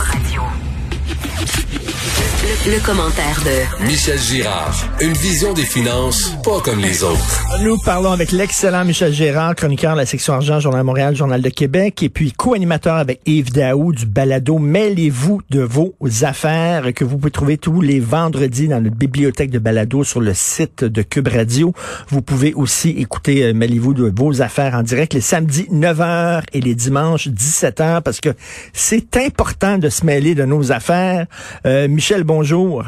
Radio. Le, le commentaire de Michel Girard. Une vision des finances pas comme les autres. Nous parlons avec l'excellent Michel Gérard, chroniqueur de la section argent, Journal de Montréal, Journal de Québec, et puis co-animateur avec Yves Daou du balado Mêlez-vous de vos affaires que vous pouvez trouver tous les vendredis dans notre bibliothèque de balado sur le site de Cube Radio. Vous pouvez aussi écouter euh, Mêlez-vous de vos affaires en direct les samedis 9h et les dimanches 17h parce que c'est important de se mêler de nos affaires. Euh, Michel, bonjour.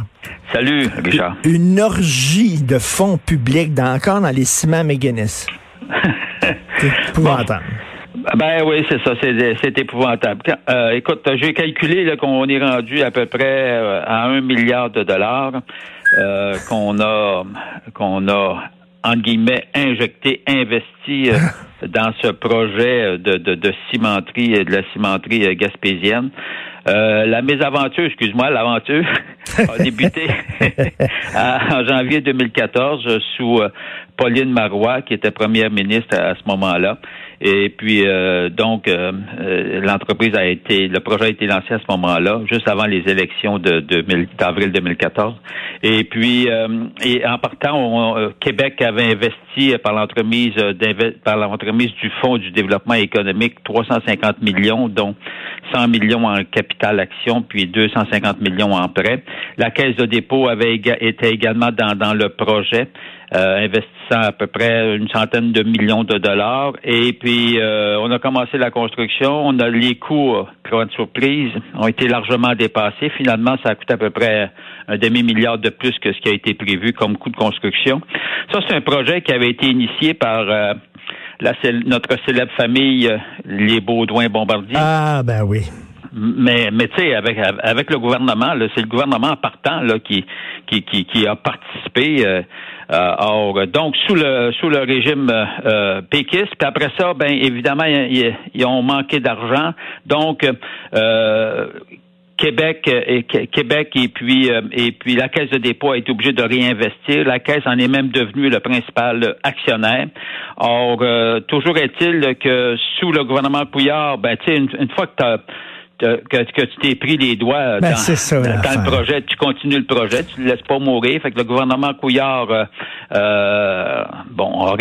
Salut, Richard. Une orgie de fonds publics dans, encore dans les ciments McGuinness. C'est épouvantable. Ben oui, c'est ça, c'est, épouvantable. Euh, écoute, j'ai calculé qu'on est rendu à peu près euh, à un milliard de dollars euh, qu'on a qu'on a entre guillemets injecté, investi euh, dans ce projet de, de, de cimenterie, euh, de la cimenterie gaspésienne. Euh, la mésaventure, excuse-moi, l'aventure a débuté en janvier 2014 euh, sous euh, Pauline Marois, qui était première ministre à ce moment-là. Et puis euh, donc euh, euh, l'entreprise a été, le projet a été lancé à ce moment-là, juste avant les élections de, d'avril 2014. Et puis euh, et en partant, on- euh, Québec avait investi par l'entremise par l'entremise du Fonds du développement économique 350 millions, dont 100 millions en capital action, puis 250 millions en prêt. La Caisse de dépôt avait éga- était également dans, dans le projet. Euh, investissant à peu près une centaine de millions de dollars. Et puis, euh, on a commencé la construction. On a les coûts, grande surprise, ont été largement dépassés. Finalement, ça a coûté à peu près un demi-milliard de plus que ce qui a été prévu comme coût de construction. Ça, c'est un projet qui avait été initié par euh, la, notre célèbre famille, euh, les Baudouin-Bombardier. Ah, ben oui. Mais, mais tu sais, avec, avec le gouvernement, là, c'est le gouvernement partant là, qui, qui, qui, qui a participé. Euh, or, donc, sous le sous le régime euh, euh, péquiste, puis après ça, ben évidemment, ils, ont manqué d'argent. Donc, euh, Québec et Québec et puis euh, et puis la Caisse de dépôt été obligée de réinvestir. La Caisse en est même devenue le principal actionnaire. Or, euh, toujours est-il que sous le gouvernement Couillard, ben tu sais, une, une fois que tu que, que tu t'es pris les doigts Ben, dans, ça, dans le projet, tu continues le projet, tu ne le laisses pas mourir. Fait que le gouvernement Couillard, euh, euh, bon,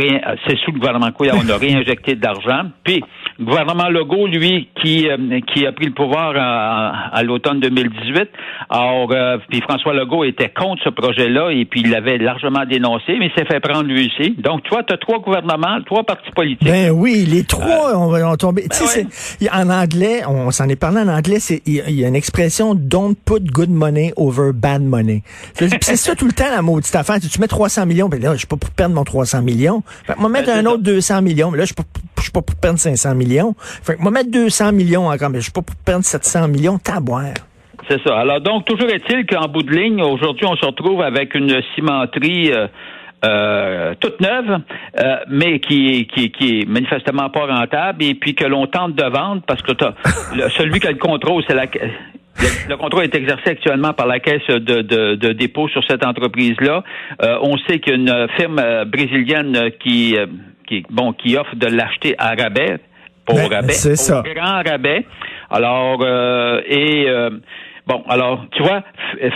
c'est sous le gouvernement Couillard, on a réinjecté de l'argent. Puis, gouvernement Legault, lui, qui, euh, qui a pris le pouvoir à, à l'automne 2018, alors, euh, puis François Legault était contre ce projet-là et puis il l'avait largement dénoncé, mais il s'est fait prendre lui aussi. Donc, tu vois, tu as trois gouvernements, trois partis politiques. Ben oui, les trois ont, ont tombé. tu ouais. en anglais, on s'en est parlé en anglais, c'est il y a- il y, a une expression don't put good money over bad money. C'est ça tout le temps la maudite affaire. Tu, mets 300 millions, ben là, je suis pas pour perdre mon 300 millions. Fait que moi mettre Ben, un ça. autre 200 millions, mais là je suis pas je suis pas pour perdre 500 millions. Fait que moi mettre 200 millions encore, mais je suis pas pour perdre 700 millions, taboire. C'est ça. Alors donc, toujours est-il qu'en bout de ligne, aujourd'hui, on se retrouve avec une cimenterie euh, euh, toute neuve, euh, mais qui, est manifestement pas rentable, et puis que l'on tente de vendre parce que le- celui qui a le contrôle, c'est la le, le contrôle est exercé actuellement par la caisse de, dépôt sur cette entreprise-là. On sait qu'il y a une firme brésilienne qui, qui, bon, qui offre de l'acheter à rabais, pour Ben, rabais, c'est au ça. grand rabais. Alors, euh, et euh, bon, alors, tu vois,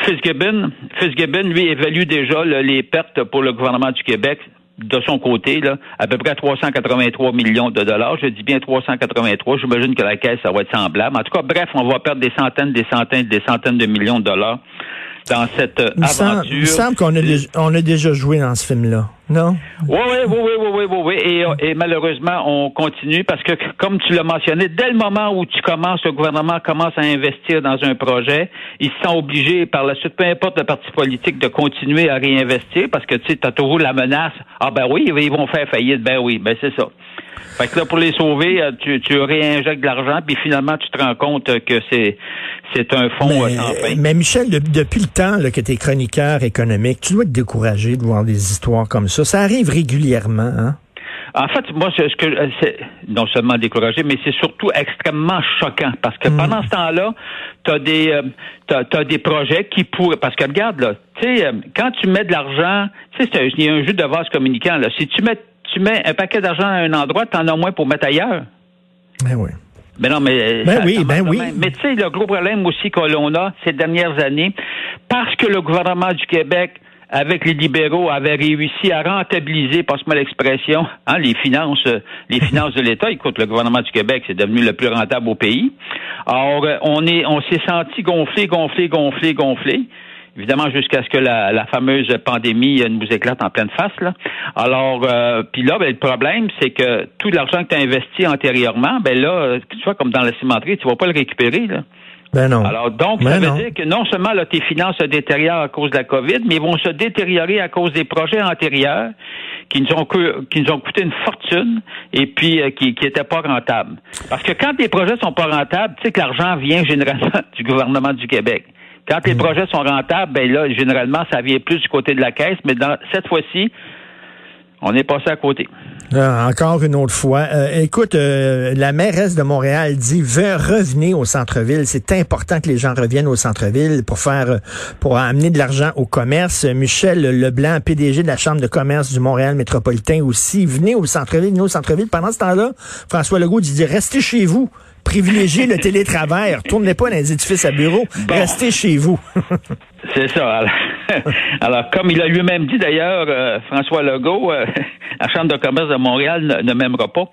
Fitzgibbon, Fitzgibbon, lui, évalue déjà là, les pertes pour le gouvernement du Québec de son côté, là, à peu près à 383 millions de dollars. Je dis bien 383. J'imagine que la caisse, ça va être semblable. En tout cas, bref, on va perdre des centaines, des centaines, des centaines de millions de dollars dans cette euh, Il me semble, aventure. il me semble qu'on a, déjà- on a déjà joué dans ce film-là. Non? Oui, oui, oui, oui, oui, oui, oui, oui. Et, et malheureusement, on continue parce que, comme tu l'as mentionné, dès le moment où tu commences, le gouvernement commence à investir dans un projet, ils sont obligés par la suite, peu importe le parti politique, de continuer à réinvestir parce que tu sais, as toujours la menace. Ah ben oui, ils vont faire faillite. Ben oui, ben c'est ça. Fait que là, pour les sauver, euh, tu, tu réinjectes de l'argent, puis finalement, tu te rends compte que c'est c'est un fonds Mais, euh, sans fin. mais Michel, de- depuis le temps là, que tu es chroniqueur économique, tu dois être découragé de voir des histoires comme ça. Ça arrive régulièrement. Hein? En fait, moi, ce ce que euh, c'est non seulement découragé, mais c'est surtout extrêmement choquant parce que pendant ce temps-là, t'as des euh, t'as, t'as des projets qui pourraient parce que regarde là, tu sais, quand tu mets de l'argent, tu sais, il y a un jeu de vase communicant là. Si tu mets tu mets un paquet d'argent à un endroit, t'en as moins pour mettre ailleurs. Ben oui. Mais non, mais Ben ça oui, ben oui. Mais tu sais, le gros problème aussi que l'on a ces dernières années, parce que le gouvernement du Québec, avec les libéraux, avait réussi à rentabiliser, passe-moi l'expression, hein, les finances, euh, les finances de l'État. Écoute, le gouvernement du Québec, c'est devenu le plus rentable au pays. Alors, euh, on est, on s'est senti gonflé, gonflé, gonflé, gonflé. Évidemment, jusqu'à ce que la, la fameuse pandémie euh, nous éclate en pleine face. Là. Alors, euh, puis là, ben, le problème, c'est que tout l'argent que tu as investi antérieurement, ben là, euh, tu vois, comme dans la cimenterie, tu vas pas le récupérer. Là. Ben non. Alors, donc, Ben ça veut non. dire que non seulement là, tes finances se détériorent à cause de la COVID, mais ils vont se détériorer à cause des projets antérieurs qui nous ont, co- qui nous ont coûté une fortune et puis euh, qui n'étaient pas rentables. Parce que quand les projets sont pas rentables, tu sais que l'argent vient généralement du gouvernement du Québec. Quand Mm. les projets sont rentables, ben là, généralement, ça vient plus du côté de la caisse, mais dans cette fois-ci, on est passé à côté. Ah, encore une autre fois. Euh, écoute, euh, la mairesse de Montréal dit veut revenir au centre-ville. C'est important que les gens reviennent au centre-ville pour faire, euh, pour amener de l'argent au commerce. Michel Leblanc, PDG de la Chambre de commerce du Montréal métropolitain aussi, venez au centre-ville, venez au centre-ville. Pendant ce temps-là, François Legault dit restez chez vous. Privilégiez le télétravail. Retournez pas dans les édifices à bureau. Restez chez vous. C'est ça. Alors, alors, comme il a lui-même dit d'ailleurs, euh, François Legault, euh, la Chambre de commerce de Montréal ne, ne m'aimera pas.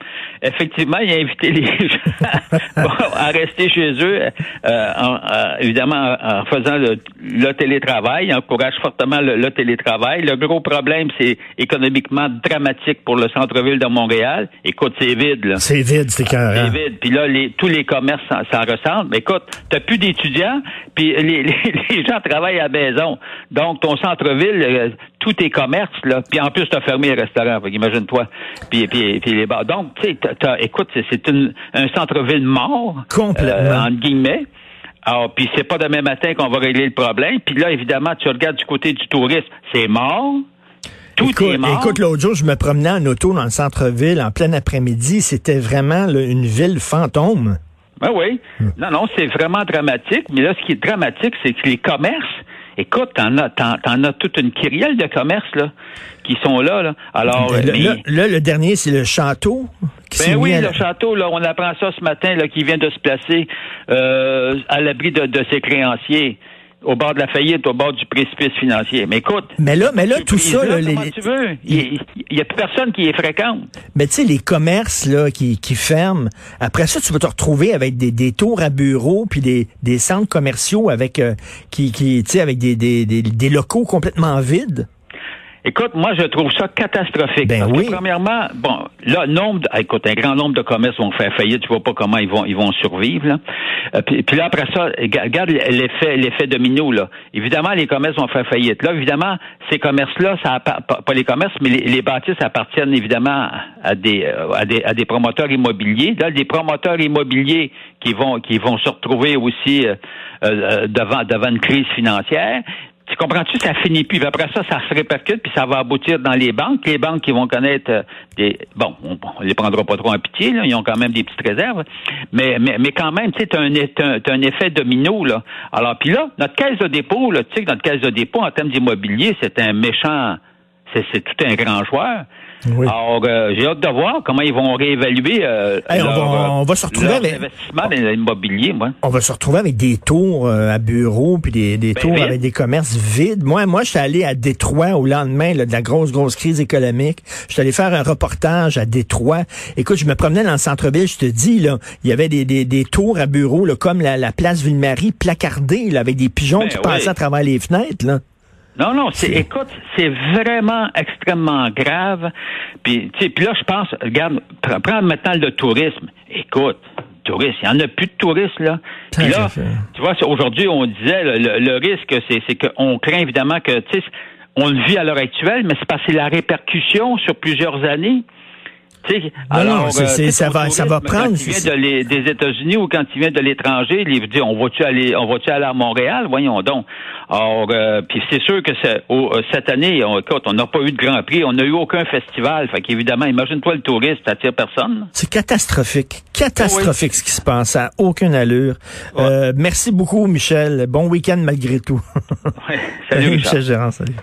Effectivement, il a invité les gens à rester chez eux, euh, en- euh, évidemment en faisant le, le télétravail. Il encourage fortement le, le télétravail. Le gros problème, c'est économiquement dramatique pour le centre-ville de Montréal. Écoute, c'est vide, là. C'est vide, c'est C'est écœurant. vide. Puis là, les, tous les commerces s'en ressentent. Mais écoute, t'as plus d'étudiants, puis les, les, les gens travaillent à la maison. Donc, ton centre-ville, euh, tous tes commerces, là, puis en plus, t'as fermé les restaurants, imagine-toi. Puis, puis, puis les bars. Donc, tu sais, écoute, c'est- un centre-ville mort. Complètement. euh, entre guillemets. Alors, puis c'est pas demain matin qu'on va régler le problème. Puis là, évidemment, tu regardes du côté du tourisme, c'est mort. Tout écoute, est mort. écoute, l'autre jour, je me promenais en auto dans le centre-ville en plein après-midi. C'était vraiment là, une ville fantôme. Ben oui. Non, non, c'est vraiment dramatique. Mais là, ce qui est dramatique, c'est que les commerces, écoute, t'en as, t'en, t'en as toute une kyrielle de commerces, là, qui sont là, là. Alors, le, mais- là, là, le dernier, c'est le château. ben oui, le château, là, on apprend ça ce matin, là, qui vient de se placer euh, à l'abri de, de ses créanciers, au bord de la faillite, au bord du précipice financier. Mais écoute, Mais là, mais là, tout ça, là, les- tu veux? Il n'y a plus personne qui est fréquente. mais tu sais, les commerces là, qui, qui ferment, après ça, tu vas te retrouver avec des, des tours à bureaux, puis des, des centres commerciaux avec euh, qui, qui tu sais, avec des, des, des, des locaux complètement vides. Écoute, moi, je trouve ça catastrophique. Ben parce oui. que, premièrement, bon, là, nombre, de- écoute, un grand nombre de commerces vont faire faillite. Tu vois pas comment ils vont, ils vont survivre. Là. Euh, puis, puis là, après ça, ga- regarde l'effet, l'effet domino. Là. Évidemment, les commerces vont faire faillite. Là, évidemment, ces commerces-là, ça pas les commerces, mais les, les bâtisses appartiennent évidemment à des, euh, à des, à des promoteurs immobiliers. Là, des promoteurs immobiliers qui vont, qui vont se retrouver aussi euh, euh, devant, devant une crise financière. Tu comprends-tu? Ça finit plus. Après ça, ça se répercute, puis ça va aboutir dans les banques. Les banques qui vont connaître euh, des. Bon, on, on les prendra pas trop en pitié, là. Ils ont quand même des petites réserves. Mais, mais, mais quand même, tu sais, t'as un, un, un effet domino, là. Alors, puis là, notre caisse de dépôt, tu sais notre caisse de dépôt, en termes d'immobilier, c'est un méchant. C'est tout un grand joueur. Oui. Alors, euh, j'ai hâte de voir comment ils vont réévaluer euh, Hey, on leur, va- euh, on va se retrouver leur avec- investissement dans l'immobilier, moi. On va se retrouver avec des tours euh, à bureaux puis des, des Ben, tours vide. avec des commerces vides. Moi, moi, je suis allé à Détroit au lendemain là, de la grosse, grosse crise économique. Je suis allé faire un reportage à Détroit. Écoute, je me promenais dans le centre-ville, je te dis, là, il y avait des, des, des tours à bureaux, là, comme la, la place Ville-Marie, placardée, là, avec des pigeons Ben qui passaient à travers les fenêtres. Là. Non, non, c'est, écoute, c'est vraiment extrêmement grave. Puis, tu sais, puis là, je pense, regarde, pr- prends maintenant le tourisme. Écoute, tourisme, il n'y en a plus de touristes, là. Puis là, tu vois, aujourd'hui, on disait, le, le- le risque, c'est, c'est qu'on craint évidemment que, tu sais, on le vit à l'heure actuelle, mais c'est parce que c'est la répercussion sur plusieurs années. Sais, Non, c'est- euh, ça va- ça va prendre, Quand il vient de les- des États-Unis ou quand il vient de l'étranger, il dit on va-tu aller, on va-tu aller à Montréal, voyons donc. Alors, euh, puis c'est sûr que euh, cette année, on, écoute, on n'a pas eu de Grand Prix, on n'a eu aucun festival, fait qu'évidemment, imagine-toi le touriste, t'attires personne. C'est catastrophique. Catastrophique ce qui se passe. Ça n'a aucune allure. Euh, merci beaucoup, Michel. Bon week-end malgré tout. Ouais. Salut. Michel Gérard, salut.